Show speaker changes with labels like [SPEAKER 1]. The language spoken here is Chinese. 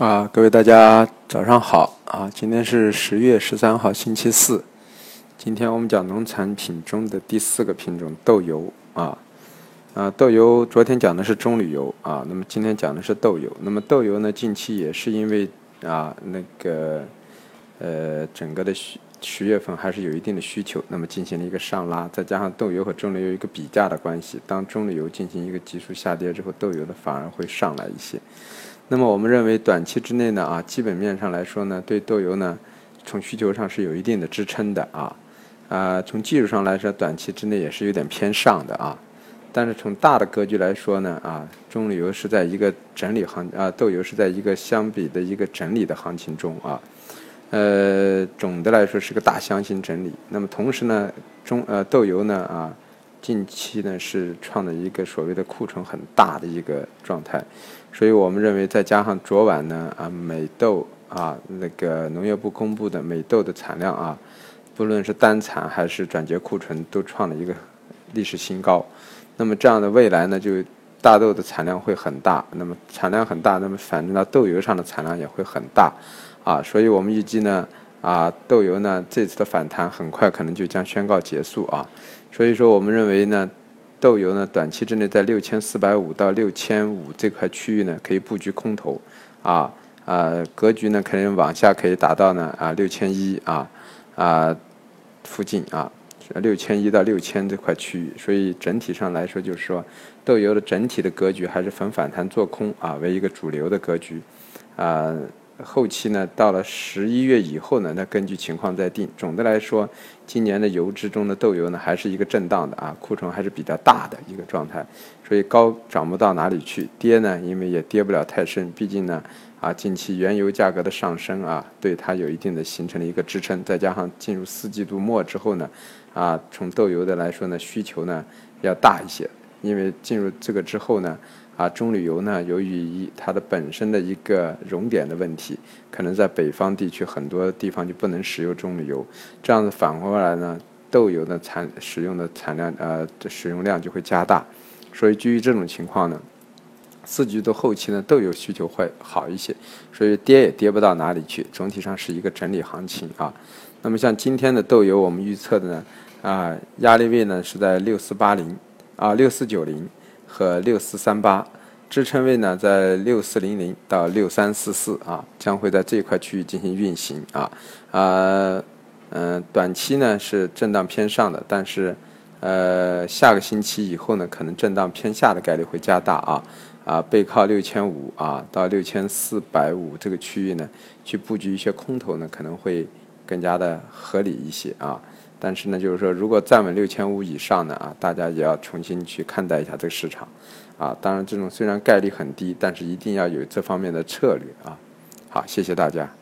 [SPEAKER 1] 啊，各位大家早上好啊！今天是十月十三号，星期四。今天我们讲农产品中的第四个品种豆油啊啊，豆油昨天讲的是棕榈油啊，那么今天讲的是豆油。那么豆油呢，近期也是因为啊那个呃整个的十十月份还是有一定的需求，那么进行了一个上拉，再加上豆油和棕榈油一个比价的关系，当棕榈油进行一个急速下跌之后，豆油的反而会上来一些。那么我们认为，短期之内呢，啊，基本面上来说呢，对豆油呢，从需求上是有一定的支撑的啊，啊，从技术上来说，短期之内也是有点偏上的啊，但是从大的格局来说呢，啊，棕榈油是在一个整理行啊，豆油是在一个相比的一个整理的行情中啊，呃，总的来说是个大箱型整理。那么同时呢，中呃豆油呢啊。近期呢是创的一个所谓的库存很大的一个状态，所以我们认为再加上昨晚呢啊美豆啊那个农业部公布的美豆的产量啊，不论是单产还是转结库存都创了一个历史新高，那么这样的未来呢就大豆的产量会很大，那么产量很大，那么反正到豆油上的产量也会很大，啊，所以我们预计呢。啊，豆油呢这次的反弹很快可能就将宣告结束啊，所以说我们认为呢，豆油呢短期之内在六千四百五到六千五这块区域呢可以布局空头，啊啊格局呢可能往下可以达到呢啊六千一啊啊附近啊六千一到六千这块区域，所以整体上来说就是说豆油的整体的格局还是逢反弹做空啊为一个主流的格局。啊。后期呢，到了十一月以后呢，那根据情况再定。总的来说，今年的油脂中的豆油呢，还是一个震荡的啊，库存还是比较大的一个状态，所以高涨不到哪里去，跌呢，因为也跌不了太深，毕竟呢，啊，近期原油价格的上升啊，对它有一定的形成了一个支撑，再加上进入四季度末之后呢，啊，从豆油的来说呢，需求呢要大一些，因为进入这个之后呢。啊，棕榈油呢，由于一它的本身的一个熔点的问题，可能在北方地区很多地方就不能使用棕榈油，这样子反过来呢，豆油的产使用的产量呃使用量就会加大，所以基于这种情况呢，四季度后期呢豆油需求会好一些，所以跌也跌不到哪里去，总体上是一个整理行情啊。那么像今天的豆油，我们预测的呢，啊压力位呢是在六四八零啊六四九零。和六四三八支撑位呢，在六四零零到六三四四啊，将会在这块区域进行运行啊。啊嗯，短期呢是震荡偏上的，但是呃下个星期以后呢，可能震荡偏下的概率会加大啊。啊，背靠六千五啊到六千四百五这个区域呢，去布局一些空头呢，可能会更加的合理一些啊。但是呢，就是说，如果站稳六千五以上呢，啊，大家也要重新去看待一下这个市场，啊，当然这种虽然概率很低，但是一定要有这方面的策略啊。好，谢谢大家。